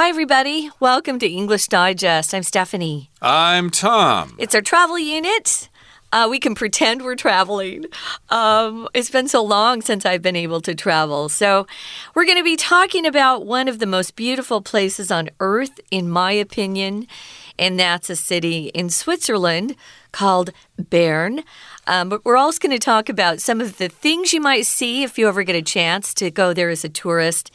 Hi, everybody. Welcome to English Digest. I'm Stephanie. I'm Tom. It's our travel unit. Uh, we can pretend we're traveling. Um, it's been so long since I've been able to travel. So, we're going to be talking about one of the most beautiful places on earth, in my opinion, and that's a city in Switzerland called Bern. Um, but we're also going to talk about some of the things you might see if you ever get a chance to go there as a tourist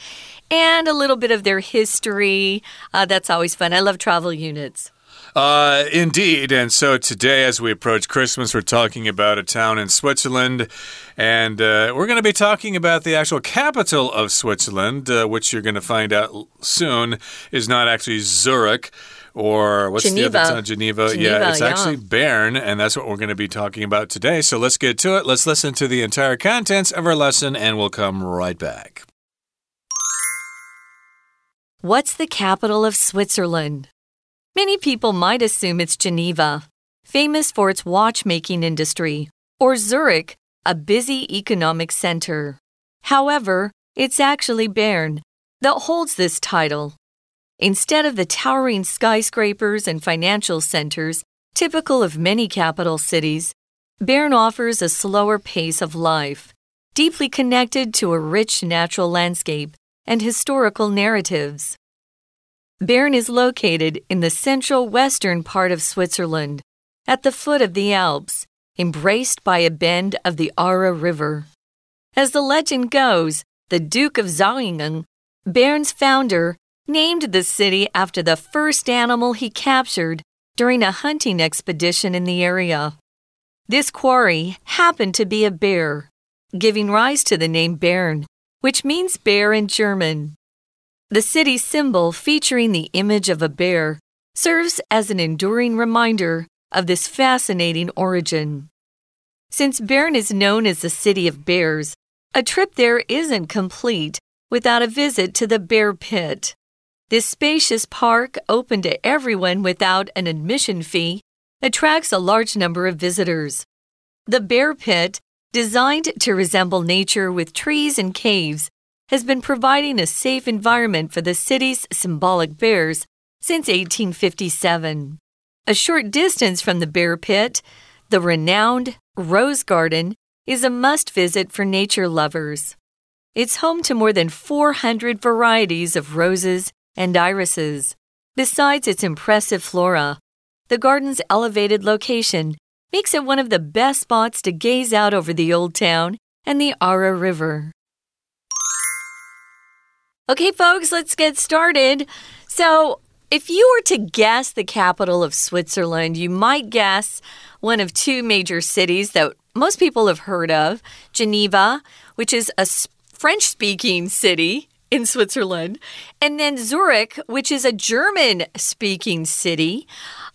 and a little bit of their history. Uh, that's always fun. I love travel units. Uh, indeed. And so today, as we approach Christmas, we're talking about a town in Switzerland. And uh, we're going to be talking about the actual capital of Switzerland, uh, which you're going to find out soon is not actually Zurich or what's Geneva. the other town? Geneva. Geneva yeah, it's yeah. actually Bern, and that's what we're going to be talking about today. So let's get to it. Let's listen to the entire contents of our lesson, and we'll come right back. What's the capital of Switzerland? Many people might assume it's Geneva, famous for its watchmaking industry, or Zurich, a busy economic center. However, it's actually Bern that holds this title. Instead of the towering skyscrapers and financial centers typical of many capital cities, Bern offers a slower pace of life, deeply connected to a rich natural landscape and historical narratives. Bern is located in the central western part of Switzerland, at the foot of the Alps, embraced by a bend of the Aare River. As the legend goes, the Duke of Zähringen, Bern's founder, named the city after the first animal he captured during a hunting expedition in the area. This quarry happened to be a bear, giving rise to the name Bern, which means bear in German. The city's symbol, featuring the image of a bear, serves as an enduring reminder of this fascinating origin. Since Bern is known as the city of bears, a trip there isn't complete without a visit to the Bear Pit. This spacious park, open to everyone without an admission fee, attracts a large number of visitors. The Bear Pit, designed to resemble nature with trees and caves, has been providing a safe environment for the city's symbolic bears since 1857. A short distance from the Bear Pit, the renowned Rose Garden is a must visit for nature lovers. It's home to more than 400 varieties of roses and irises. Besides its impressive flora, the garden's elevated location makes it one of the best spots to gaze out over the old town and the Aare River. Okay, folks, let's get started. So, if you were to guess the capital of Switzerland, you might guess one of two major cities that most people have heard of Geneva, which is a French speaking city in Switzerland, and then Zurich, which is a German speaking city.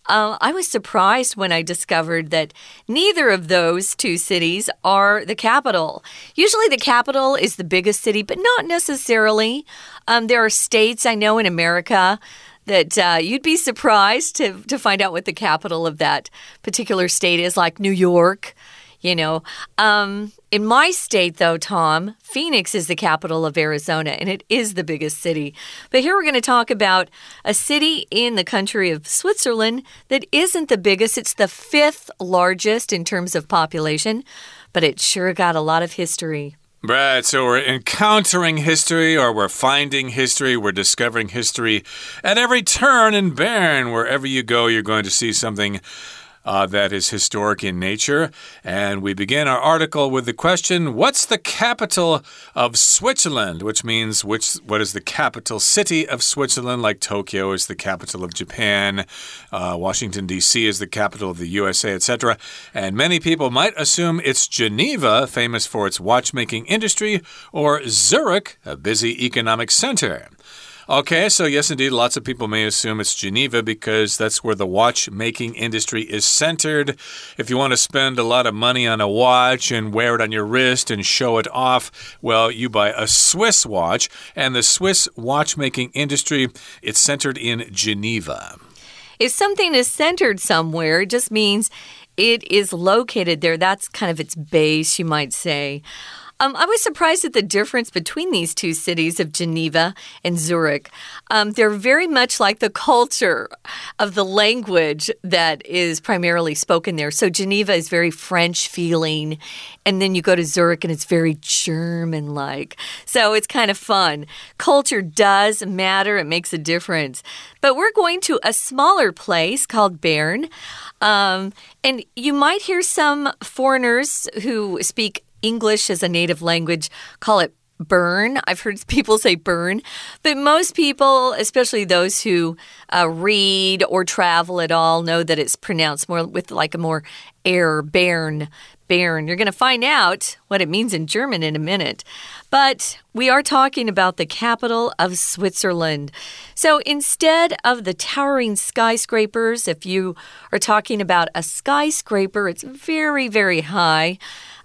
Uh, I was surprised when I discovered that neither of those two cities are the capital. Usually, the capital is the biggest city, but not necessarily. Um, there are states I know in America that uh, you'd be surprised to, to find out what the capital of that particular state is, like New York. You know, um, in my state, though, Tom, Phoenix is the capital of Arizona and it is the biggest city. But here we're going to talk about a city in the country of Switzerland that isn't the biggest. It's the fifth largest in terms of population, but it sure got a lot of history. Right, so we're encountering history or we're finding history, we're discovering history at every turn in Bern. Wherever you go, you're going to see something uh, that is historic in nature. And we begin our article with the question What's the capital of Switzerland? Which means, which, what is the capital city of Switzerland? Like Tokyo is the capital of Japan, uh, Washington, D.C. is the capital of the USA, etc. And many people might assume it's Geneva, famous for its watchmaking industry, or Zurich, a busy economic center. Okay, so yes, indeed, lots of people may assume it's Geneva because that's where the watchmaking industry is centered. If you want to spend a lot of money on a watch and wear it on your wrist and show it off, well, you buy a Swiss watch, and the Swiss watchmaking industry, it's centered in Geneva. If something is centered somewhere, it just means it is located there. That's kind of its base, you might say. Um, I was surprised at the difference between these two cities of Geneva and Zurich. Um, they're very much like the culture of the language that is primarily spoken there. So Geneva is very French feeling, and then you go to Zurich and it's very German like. So it's kind of fun. Culture does matter, it makes a difference. But we're going to a smaller place called Bern. Um, and you might hear some foreigners who speak English as a native language call it burn. I've heard people say burn, but most people, especially those who uh, read or travel at all, know that it's pronounced more with like a more air, Bern, Bern. You're going to find out what it means in German in a minute. But we are talking about the capital of Switzerland. So instead of the towering skyscrapers, if you are talking about a skyscraper, it's very, very high.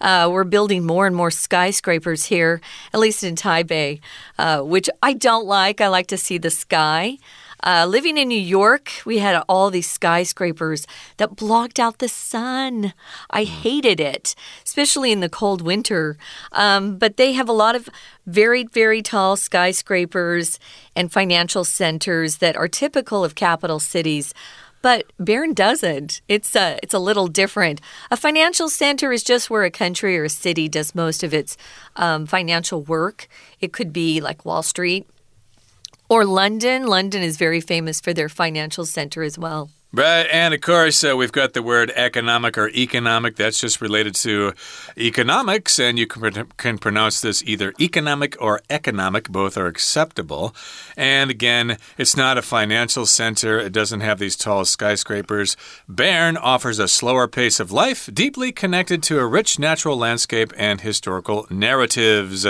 Uh, we're building more and more skyscrapers here, at least in Taipei, uh, which I don't like. I like to see the sky. Uh, living in New York, we had all these skyscrapers that blocked out the sun. I hated it, especially in the cold winter. Um, but they have a lot of very, very tall skyscrapers and financial centers that are typical of capital cities. But Bern doesn't. It's a, it's a little different. A financial center is just where a country or a city does most of its um, financial work. It could be like Wall Street or London. London is very famous for their financial center as well. Right, and of course, uh, we've got the word economic or economic. That's just related to economics, and you can, can pronounce this either economic or economic. Both are acceptable. And again, it's not a financial center, it doesn't have these tall skyscrapers. Bern offers a slower pace of life, deeply connected to a rich natural landscape and historical narratives.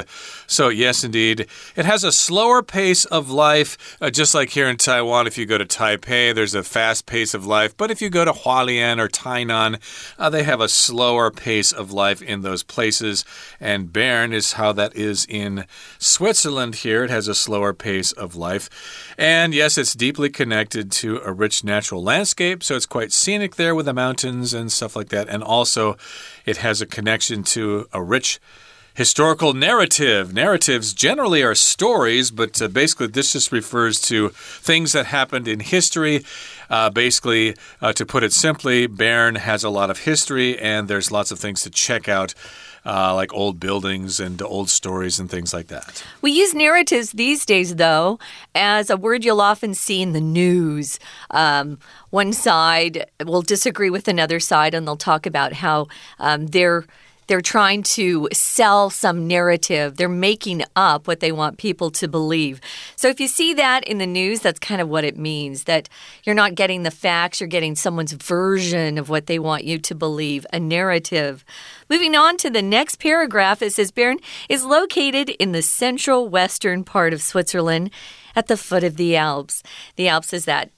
So, yes, indeed, it has a slower pace of life, uh, just like here in Taiwan. If you go to Taipei, there's a fast pace of life. But if you go to Hualien or Tainan, uh, they have a slower pace of life in those places. And Bern is how that is in Switzerland here. It has a slower pace of life. And yes, it's deeply connected to a rich natural landscape. So it's quite scenic there with the mountains and stuff like that. And also, it has a connection to a rich historical narrative. Narratives generally are stories, but uh, basically, this just refers to things that happened in history. Uh, basically, uh, to put it simply, Bern has a lot of history, and there's lots of things to check out. Uh, like old buildings and old stories and things like that. We use narratives these days, though, as a word you'll often see in the news. Um, one side will disagree with another side, and they'll talk about how um, they're they're trying to sell some narrative. They're making up what they want people to believe. So if you see that in the news, that's kind of what it means that you're not getting the facts, you're getting someone's version of what they want you to believe, a narrative. Moving on to the next paragraph, it says Bern is located in the central western part of Switzerland at the foot of the Alps. The Alps is that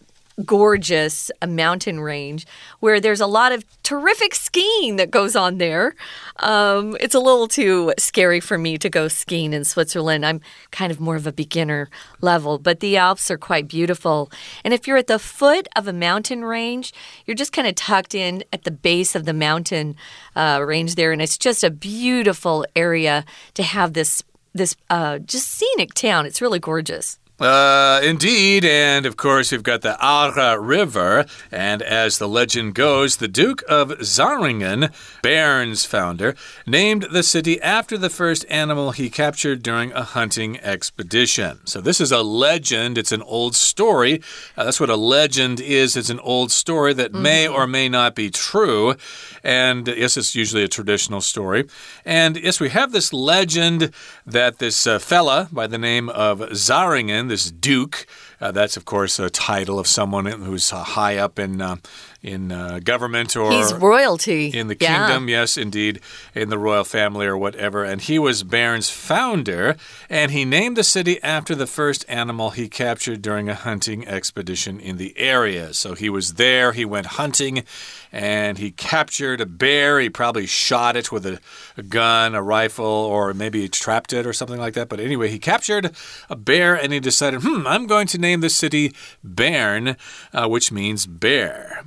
gorgeous mountain range where there's a lot of terrific skiing that goes on there. Um, it's a little too scary for me to go skiing in Switzerland. I'm kind of more of a beginner level, but the Alps are quite beautiful. And if you're at the foot of a mountain range, you're just kind of tucked in at the base of the mountain uh, range there, and it's just a beautiful area to have this this uh, just scenic town. It's really gorgeous. Uh, indeed, and of course, we've got the Aare River, and as the legend goes, the Duke of Zähringen, Bern's founder, named the city after the first animal he captured during a hunting expedition. So, this is a legend, it's an old story. Uh, that's what a legend is it's an old story that mm -hmm. may or may not be true. And yes, it's usually a traditional story. And yes, we have this legend that this uh, fella by the name of Zähringen this Duke. Uh, that's, of course, a title of someone who's uh, high up in uh, in uh, government or he's royalty in the kingdom. Yeah. Yes, indeed, in the royal family or whatever. And he was Bern's founder, and he named the city after the first animal he captured during a hunting expedition in the area. So he was there. He went hunting, and he captured a bear. He probably shot it with a, a gun, a rifle, or maybe he trapped it or something like that. But anyway, he captured a bear, and he decided, hmm, I'm going to name the city Bern, uh, which means bear.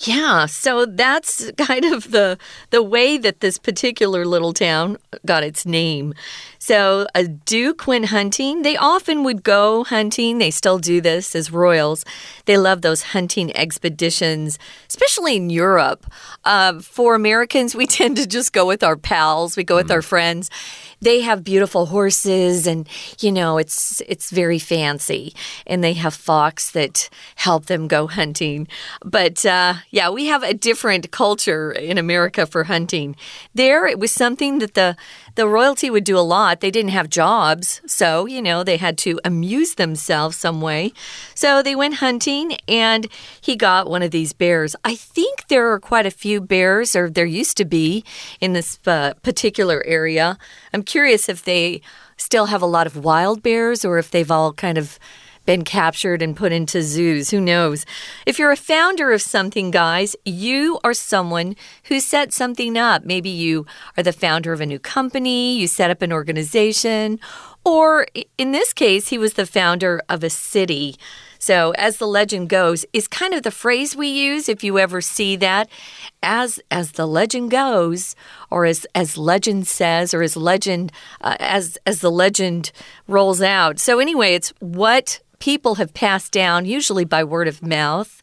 Yeah, so that's kind of the the way that this particular little town got its name. So, a duke went hunting. They often would go hunting. They still do this as royals. They love those hunting expeditions, especially in Europe. Uh, for Americans, we tend to just go with our pals. We go with mm. our friends they have beautiful horses and you know it's it's very fancy and they have fox that help them go hunting but uh, yeah we have a different culture in america for hunting there it was something that the the royalty would do a lot. They didn't have jobs, so, you know, they had to amuse themselves some way. So they went hunting and he got one of these bears. I think there are quite a few bears, or there used to be in this uh, particular area. I'm curious if they still have a lot of wild bears or if they've all kind of been captured and put into zoos. Who knows? If you're a founder of something, guys, you are someone who set something up. Maybe you are the founder of a new company, you set up an organization, or in this case, he was the founder of a city. So, as the legend goes, is kind of the phrase we use if you ever see that. As as the legend goes, or as as legend says, or as legend uh, as as the legend rolls out. So anyway, it's what people have passed down, usually by word of mouth.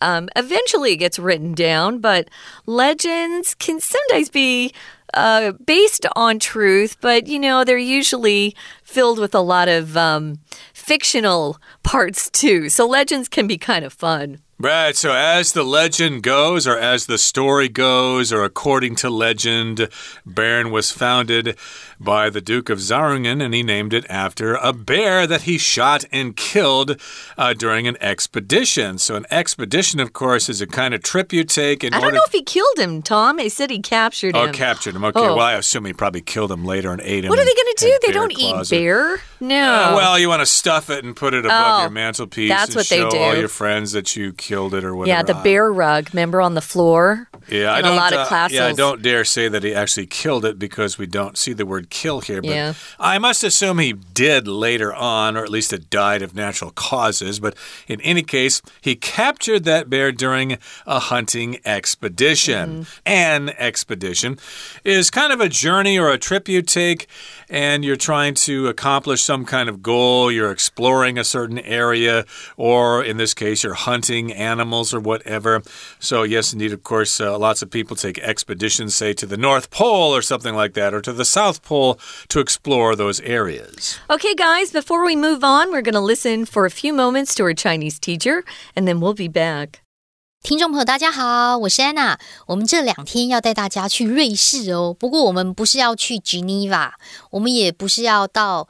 Um, eventually, it gets written down, but legends can sometimes be uh, based on truth, but you know, they're usually filled with a lot of um, fictional parts too. So legends can be kind of fun. Right. So, as the legend goes, or as the story goes, or according to legend, Bern was founded by the Duke of Zähringen, and he named it after a bear that he shot and killed uh, during an expedition. So, an expedition, of course, is a kind of trip you take. In I don't know if he killed him, Tom. He said he captured oh, him. Oh, captured him. Okay. Oh. Well, I assume he probably killed him later and ate him. What are they going to do? They don't eat bear. No. Uh, well, you want to stuff it and put it above oh, your mantelpiece. That's what they do. All your friends that you killed it or whatever. Yeah, the bear rug. Remember on the floor? Yeah, I don't. A lot of uh, yeah, I don't dare say that he actually killed it because we don't see the word "kill" here. But yeah. I must assume he did later on, or at least it died of natural causes. But in any case, he captured that bear during a hunting expedition. Mm. An expedition is kind of a journey or a trip you take, and you're trying to accomplish some kind of goal. You're exploring a certain area, or in this case, you're hunting animals or whatever. So yes, indeed, of course. Uh, lots of people take expeditions, say, to the North Pole or something like that, or to the South Pole to explore those areas. Okay, guys, before we move on, we're going to listen for a few moments to our Chinese teacher, and then we'll be back. 听众朋友，大家好，我是安娜。我们这两天要带大家去瑞士哦。不过我们不是要去 Geneva，我们也不是要到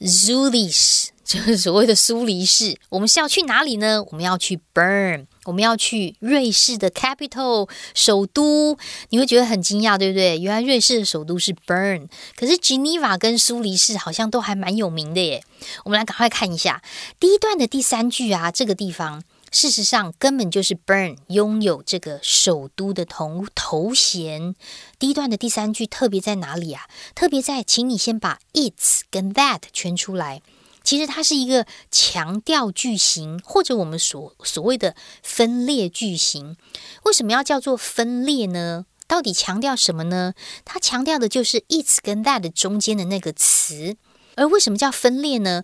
z u r i c 就是所谓的苏黎世。我们是要去哪里呢？我们要去 Bern。我们要去瑞士的 capital 首都，你会觉得很惊讶，对不对？原来瑞士的首都是 Bern，可是 Geneva 跟苏黎世好像都还蛮有名的耶。我们来赶快看一下第一段的第三句啊，这个地方事实上根本就是 Burn 拥有这个首都的头头衔。第一段的第三句特别在哪里啊？特别在，请你先把 its 跟 that 圈出来。其实它是一个强调句型，或者我们所所谓的分裂句型。为什么要叫做分裂呢？到底强调什么呢？它强调的就是 its 跟 that 中间的那个词。而为什么叫分裂呢？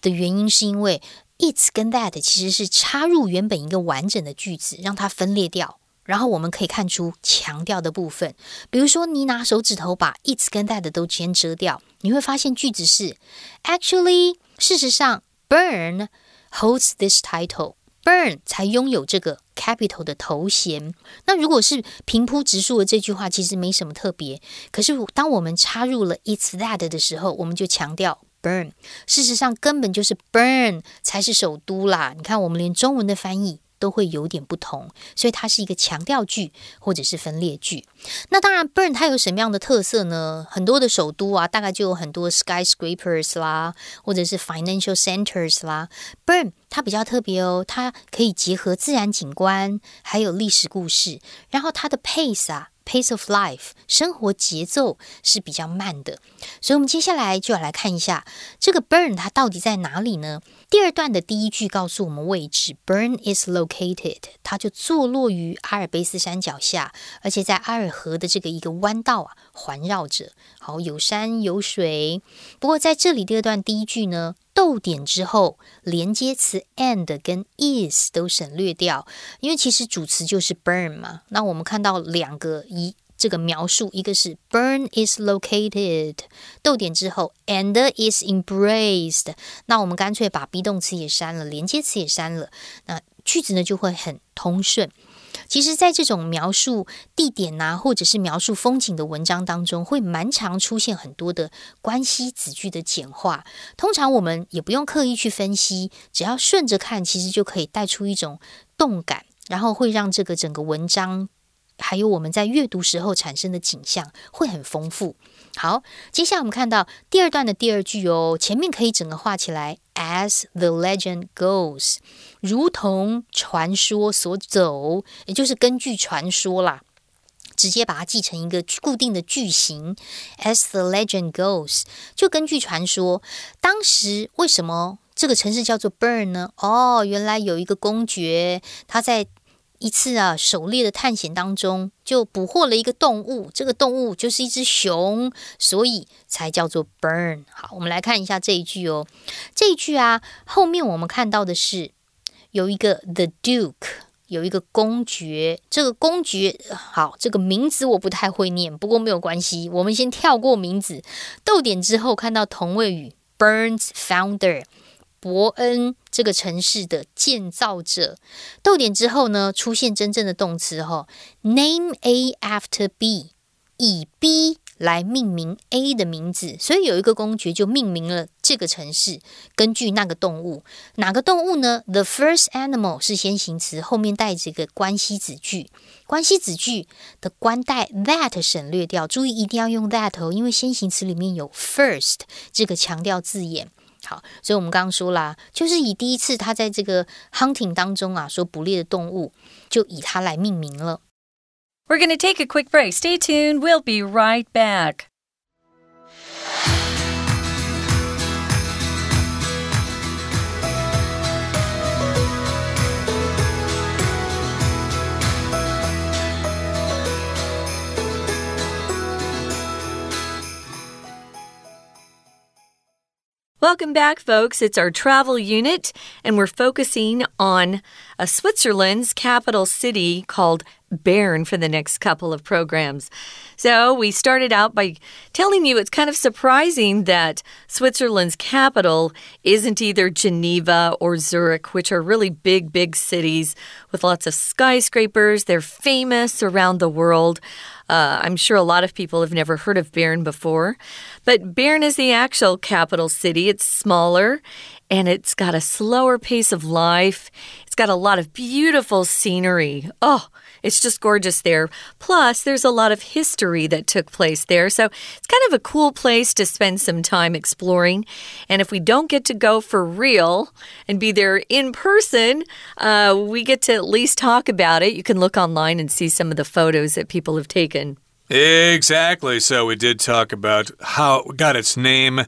的原因是因为 its 跟 that 其实是插入原本一个完整的句子，让它分裂掉。然后我们可以看出强调的部分，比如说你拿手指头把 its 跟 that 都先遮掉，你会发现句子是 actually。事实上，Burn holds this title，Burn 才拥有这个 capital 的头衔。那如果是平铺直述的这句话，其实没什么特别。可是当我们插入了 it's that 的时候，我们就强调 Burn。事实上，根本就是 Burn 才是首都啦。你看，我们连中文的翻译。都会有点不同，所以它是一个强调句或者是分裂句。那当然，Burn 它有什么样的特色呢？很多的首都啊，大概就有很多 skyscrapers 啦，或者是 financial centers 啦。Burn 它比较特别哦，它可以结合自然景观还有历史故事，然后它的 pace 啊。Pace of life，生活节奏是比较慢的。所以，我们接下来就要来看一下这个 Burn 它到底在哪里呢？第二段的第一句告诉我们位置，Burn is located，它就坐落于阿尔卑斯山脚下，而且在阿尔河的这个一个弯道啊环绕着。好，有山有水。不过在这里第二段第一句呢？逗点之后，连接词 and 跟 is 都省略掉，因为其实主词就是 burn 嘛。那我们看到两个一这个描述，一个是 burn is located，逗点之后 and is embraced。那我们干脆把 be 动词也删了，连接词也删了，那句子呢就会很通顺。其实，在这种描述地点呐，或者是描述风景的文章当中，会蛮常出现很多的关系子句的简化。通常我们也不用刻意去分析，只要顺着看，其实就可以带出一种动感，然后会让这个整个文章，还有我们在阅读时候产生的景象会很丰富。好，接下来我们看到第二段的第二句哦，前面可以整个画起来。As the legend goes，如同传说所走，也就是根据传说啦，直接把它记成一个固定的句型。As the legend goes，就根据传说，当时为什么这个城市叫做 Burn 呢？哦，原来有一个公爵，他在。一次啊，狩猎的探险当中，就捕获了一个动物，这个动物就是一只熊，所以才叫做 burn。好，我们来看一下这一句哦。这一句啊，后面我们看到的是有一个 the duke，有一个公爵。这个公爵，好，这个名字我不太会念，不过没有关系，我们先跳过名字。逗点之后看到同位语 burns founder。伯恩这个城市的建造者，逗点之后呢，出现真正的动词哈，name A after B，以 B 来命名 A 的名字，所以有一个公爵就命名了这个城市，根据那个动物，哪个动物呢？The first animal 是先行词，后面带着个关系子句，关系子句的关带 that 省略掉，注意一定要用 that 哦，因为先行词里面有 first 这个强调字眼。好，所以我们刚刚说啦，就是以第一次他在这个 hunting 当中啊，说捕猎的动物，就以它来命名了。We're going to take a quick break. Stay tuned. We'll be right back. Welcome back, folks. It's our travel unit, and we're focusing on a uh, Switzerland's capital city called Bern for the next couple of programs. So, we started out by telling you it's kind of surprising that Switzerland's capital isn't either Geneva or Zurich, which are really big, big cities with lots of skyscrapers. They're famous around the world. Uh, I'm sure a lot of people have never heard of Bern before, but Bern is the actual capital city. It's smaller and it's got a slower pace of life. It's got a lot of beautiful scenery. Oh, it's just gorgeous there. Plus, there's a lot of history that took place there. So it's kind of a cool place to spend some time exploring. And if we don't get to go for real and be there in person, uh, we get to at least talk about it. You can look online and see some of the photos that people have taken. Exactly. So we did talk about how it got its name.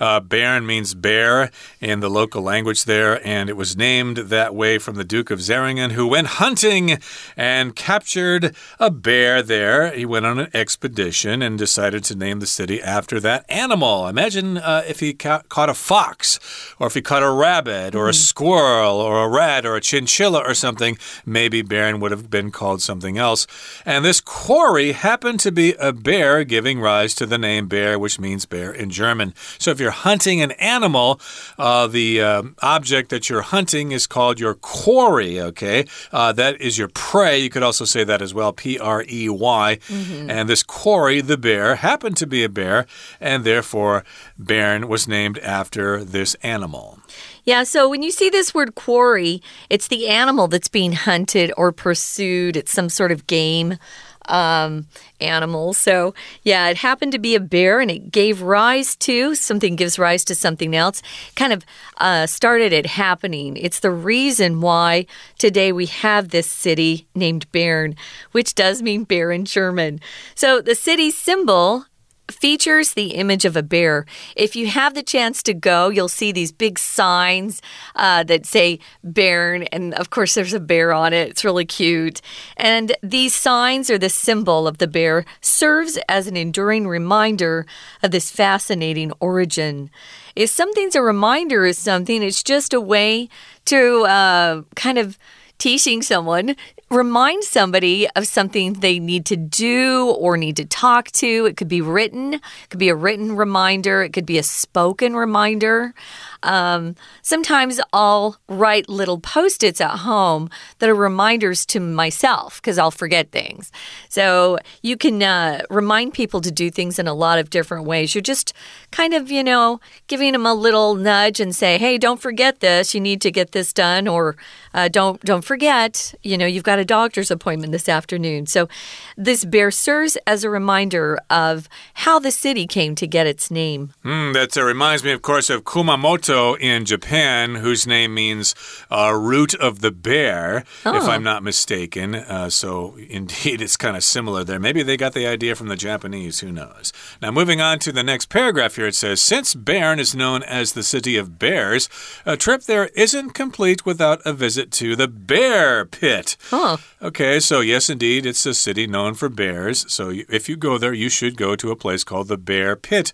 Uh, Bern means bear in the local language there, and it was named that way from the Duke of Zähringen, who went hunting and captured a bear there. He went on an expedition and decided to name the city after that animal. Imagine uh, if he ca caught a fox, or if he caught a rabbit, or a mm-hmm. squirrel, or a rat, or a chinchilla, or something. Maybe Bern would have been called something else. And this quarry happened to be a bear, giving rise to the name bear, which means bear in German. So if you're hunting an animal, uh, the uh, object that you're hunting is called your quarry, okay? Uh, that is your prey. You could also say that as well, P R E Y. Mm -hmm. And this quarry, the bear, happened to be a bear, and therefore Bern was named after this animal. Yeah, so when you see this word quarry, it's the animal that's being hunted or pursued. It's some sort of game. um, animal. So, yeah, it happened to be a bear and it gave rise to something gives rise to something else. Kind of uh, started it happening. It's the reason why today we have this city named Bern, which does mean bear in German. So, the city's symbol features the image of a bear. If you have the chance to go, you'll see these big signs uh, that say Bern, and of course, there's a bear on it. It's really cute. And these signs or the symbol of the bear serves as an enduring reminder of this fascinating origin. If something's a reminder of something, it's just a way to uh, kind of teaching someone remind somebody of something they need to do or need to talk to. It could be written, it could be a written reminder, it could be a spoken reminder. Um, sometimes I'll write little post its at home that are reminders to myself because I'll forget things. So you can uh, remind people to do things in a lot of different ways. You're just kind of, you know, giving them a little nudge and say, hey, don't forget this. You need to get this done. Or uh, don't, don't forget, you know, you've got a doctor's appointment this afternoon. So this bear serves as a reminder of how the city came to get its name. Mm, that uh, reminds me, of course, of Kumamoto also in Japan, whose name means uh, root of the bear, oh. if I'm not mistaken. Uh, so, indeed, it's kind of similar there. Maybe they got the idea from the Japanese. Who knows? Now, moving on to the next paragraph here, it says Since Bern is known as the city of bears, a trip there isn't complete without a visit to the bear pit. Huh. Okay, so yes, indeed, it's a city known for bears. So, if you go there, you should go to a place called the Bear Pit.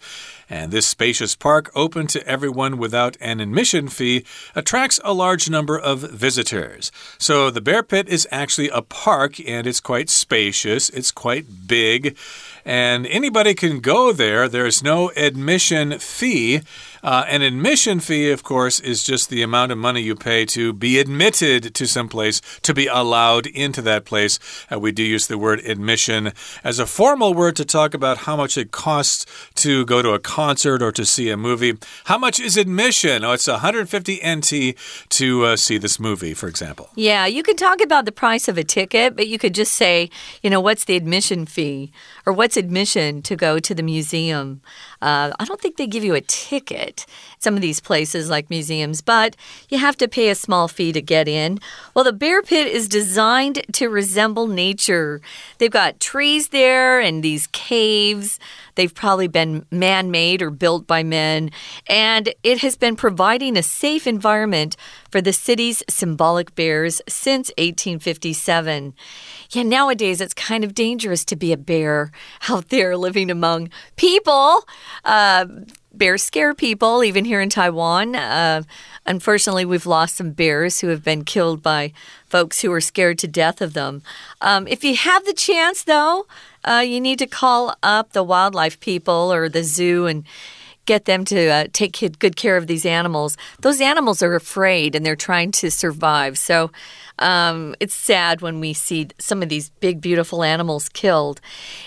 And this spacious park, open to everyone without an admission fee, attracts a large number of visitors. So the Bear Pit is actually a park and it's quite spacious, it's quite big, and anybody can go there. There's no admission fee. Uh, an admission fee, of course, is just the amount of money you pay to be admitted to some place, to be allowed into that place. Uh, we do use the word admission as a formal word to talk about how much it costs to go to a concert or to see a movie. How much is admission? Oh, it's 150 NT to uh, see this movie, for example. Yeah, you could talk about the price of a ticket, but you could just say, you know, what's the admission fee? Or what's admission to go to the museum? Uh, I don't think they give you a ticket, some of these places like museums, but you have to pay a small fee to get in. Well, the bear pit is designed to resemble nature. They've got trees there and these caves. They've probably been man made or built by men, and it has been providing a safe environment for the city's symbolic bears since 1857. Yeah, nowadays it's kind of dangerous to be a bear out there living among people. Uh, bears scare people, even here in Taiwan. Uh, unfortunately, we've lost some bears who have been killed by folks who are scared to death of them. Um, if you have the chance, though, uh, you need to call up the wildlife people or the zoo and get them to uh, take good care of these animals. Those animals are afraid and they're trying to survive. So um, it's sad when we see some of these big, beautiful animals killed.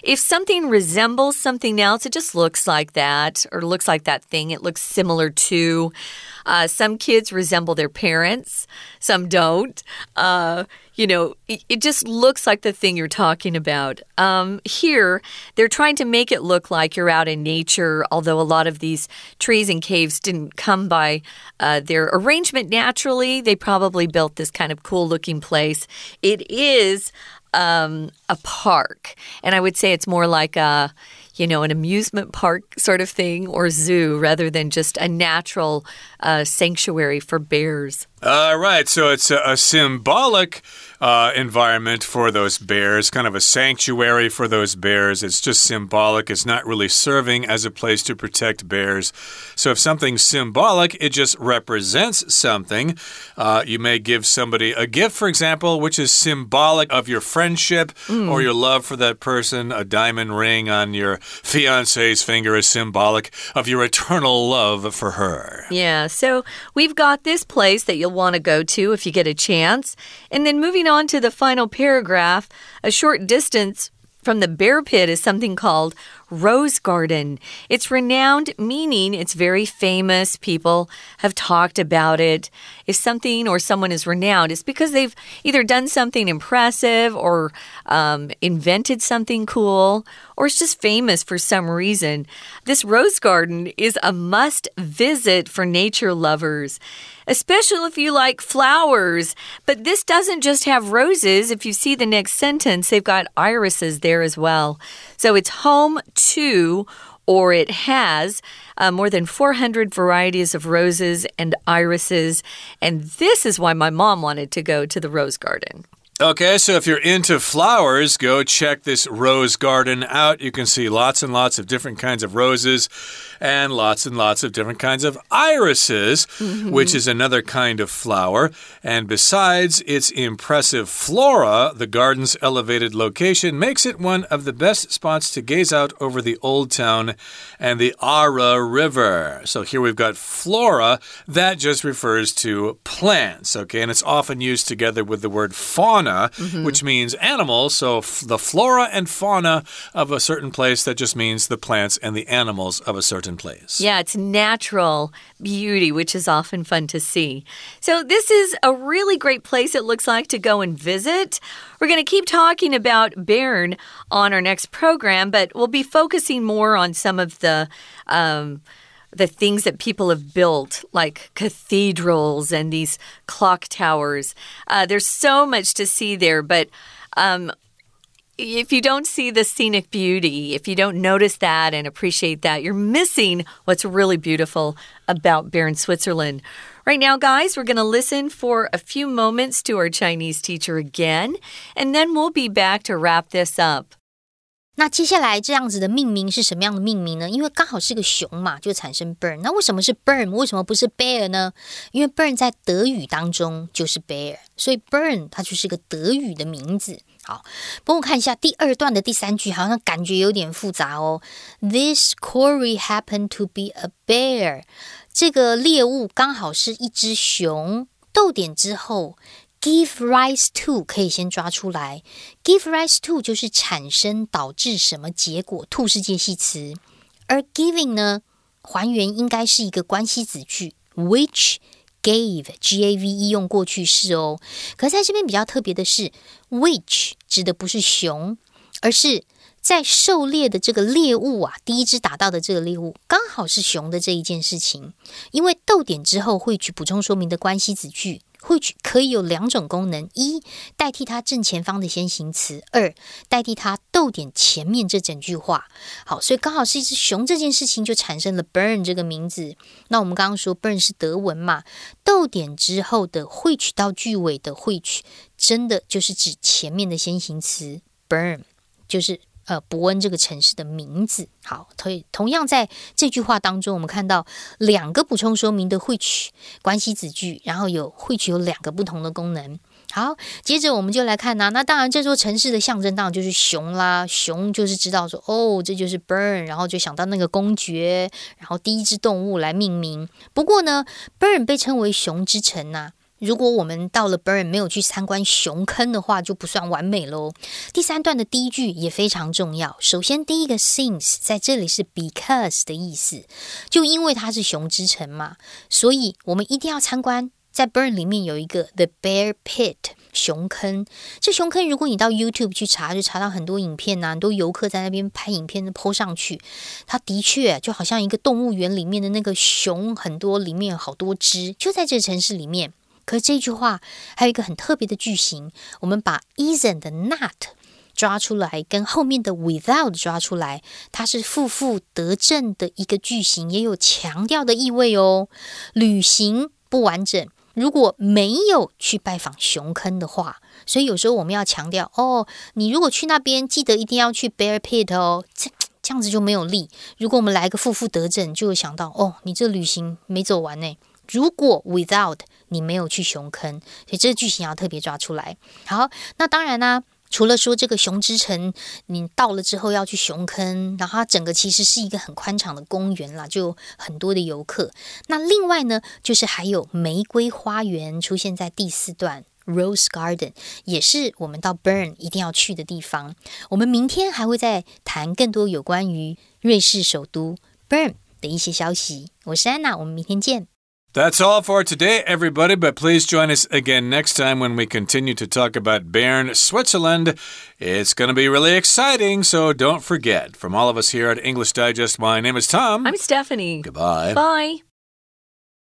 If something resembles something else, it just looks like that or looks like that thing, it looks similar to. Uh, some kids resemble their parents, some don't. Uh, you know, it, it, just looks like the thing you're talking about. Um, here, they're trying to make it look like you're out in nature, although a lot of these trees and caves didn't come by uh, their arrangement naturally. They probably built this kind of cool looking place. It is um, a park, and I would say it's more like a you know, an amusement park sort of thing or zoo rather than just a natural uh, sanctuary for bears. All right, so it's a, a symbolic uh, environment for those bears, kind of a sanctuary for those bears. It's just symbolic. It's not really serving as a place to protect bears. So if something's symbolic, it just represents something. Uh, you may give somebody a gift, for example, which is symbolic of your friendship mm. or your love for that person. A diamond ring on your fiance's finger is symbolic of your eternal love for her. Yeah, so we've got this place that you'll want to go to if you get a chance. And then moving on to the final paragraph, a short distance from the bear pit is something called Rose Garden. It's renowned, meaning it's very famous. People have talked about it. If something or someone is renowned, it's because they've either done something impressive or um, invented something cool, or it's just famous for some reason. This rose garden is a must visit for nature lovers especially if you like flowers. But this doesn't just have roses. If you see the next sentence, they've got irises there as well. So it's home to or it has uh, more than 400 varieties of roses and irises. And this is why my mom wanted to go to the rose garden. Okay, so if you're into flowers, go check this rose garden out. You can see lots and lots of different kinds of roses and lots and lots of different kinds of irises, mm -hmm. which is another kind of flower. And besides its impressive flora, the garden's elevated location makes it one of the best spots to gaze out over the old town and the Aare River. So here we've got flora, that just refers to plants, okay? And it's often used together with the word fauna fauna, mm -hmm. which means animals. So the flora and fauna of a certain place, that just means the plants and the animals of a certain place. Yeah, it's natural beauty, which is often fun to see. So this is a really great place, it looks like, to go and visit. We're going to keep talking about Bern on our next program, but we'll be focusing more on some of the. Um, the things that people have built, like cathedrals and these clock towers. Uh, there's so much to see there, but um, if you don't see the scenic beauty, if you don't notice that and appreciate that, you're missing what's really beautiful about Bern, Switzerland. Right now, guys, we're going to listen for a few moments to our Chinese teacher again, and then we'll be back to wrap this up. 那接下来这样子的命名是什么样的命名呢？因为刚好是个熊嘛，就产生 burn。那为什么是 burn？为什么不是 bear 呢？因为 burn 在德语当中就是 bear，所以 burn 它就是个德语的名字。好，帮我看一下第二段的第三句，好像感觉有点复杂哦。This quarry happened to be a bear。这个猎物刚好是一只熊。逗点之后。Give rise to 可以先抓出来，give rise to 就是产生导致什么结果，to 是介系词，而 giving 呢，还原应该是一个关系子句，which gave g a v e 用过去式哦。可在这边比较特别的是，which 指的不是熊，而是在狩猎的这个猎物啊，第一只打到的这个猎物刚好是熊的这一件事情，因为逗点之后会取补充说明的关系子句。会可以有两种功能：一代替它正前方的先行词；二代替它逗点前面这整句话。好，所以刚好是一只熊这件事情就产生了 burn 这个名字。那我们刚刚说 burn 是德文嘛？逗点之后的会取到句尾的会取，真的就是指前面的先行词 burn，就是。呃，伯恩这个城市的名字，好，所以同样在这句话当中，我们看到两个补充说明的会取关系子句，然后有会取有两个不同的功能。好，接着我们就来看呐，那当然这座城市的象征当然就是熊啦，熊就是知道说哦，这就是 Burn，然后就想到那个公爵，然后第一只动物来命名。不过呢，Burn 被称为熊之城呐。如果我们到了 Burn 没有去参观熊坑的话，就不算完美喽。第三段的第一句也非常重要。首先，第一个 since 在这里是 because 的意思，就因为它是熊之城嘛，所以我们一定要参观。在 Burn 里面有一个 The Bear Pit 熊坑。这熊坑，如果你到 YouTube 去查，就查到很多影片呐，很多游客在那边拍影片，PO 上去。它的确就好像一个动物园里面的那个熊，很多里面有好多只，就在这城市里面。可这句话还有一个很特别的句型，我们把 isn't not 抓出来，跟后面的 without 抓出来，它是负负得正的一个句型，也有强调的意味哦。旅行不完整，如果没有去拜访熊坑的话，所以有时候我们要强调哦，你如果去那边，记得一定要去 bear pit 哦，这这样子就没有力。如果我们来个负负得正，就会想到哦，你这旅行没走完呢。如果 without 你没有去熊坑，所以这个句型要特别抓出来。好，那当然呢，除了说这个熊之城，你到了之后要去熊坑，然后它整个其实是一个很宽敞的公园啦，就很多的游客。那另外呢，就是还有玫瑰花园出现在第四段 Rose Garden，也是我们到 Bern 一定要去的地方。我们明天还会再谈更多有关于瑞士首都 Bern 的一些消息。我是安娜，我们明天见。That's all for today, everybody, but please join us again next time when we continue to talk about Bern, Switzerland. It's going to be really exciting, so don't forget. From all of us here at English Digest, my name is Tom. I'm Stephanie. Goodbye. Bye.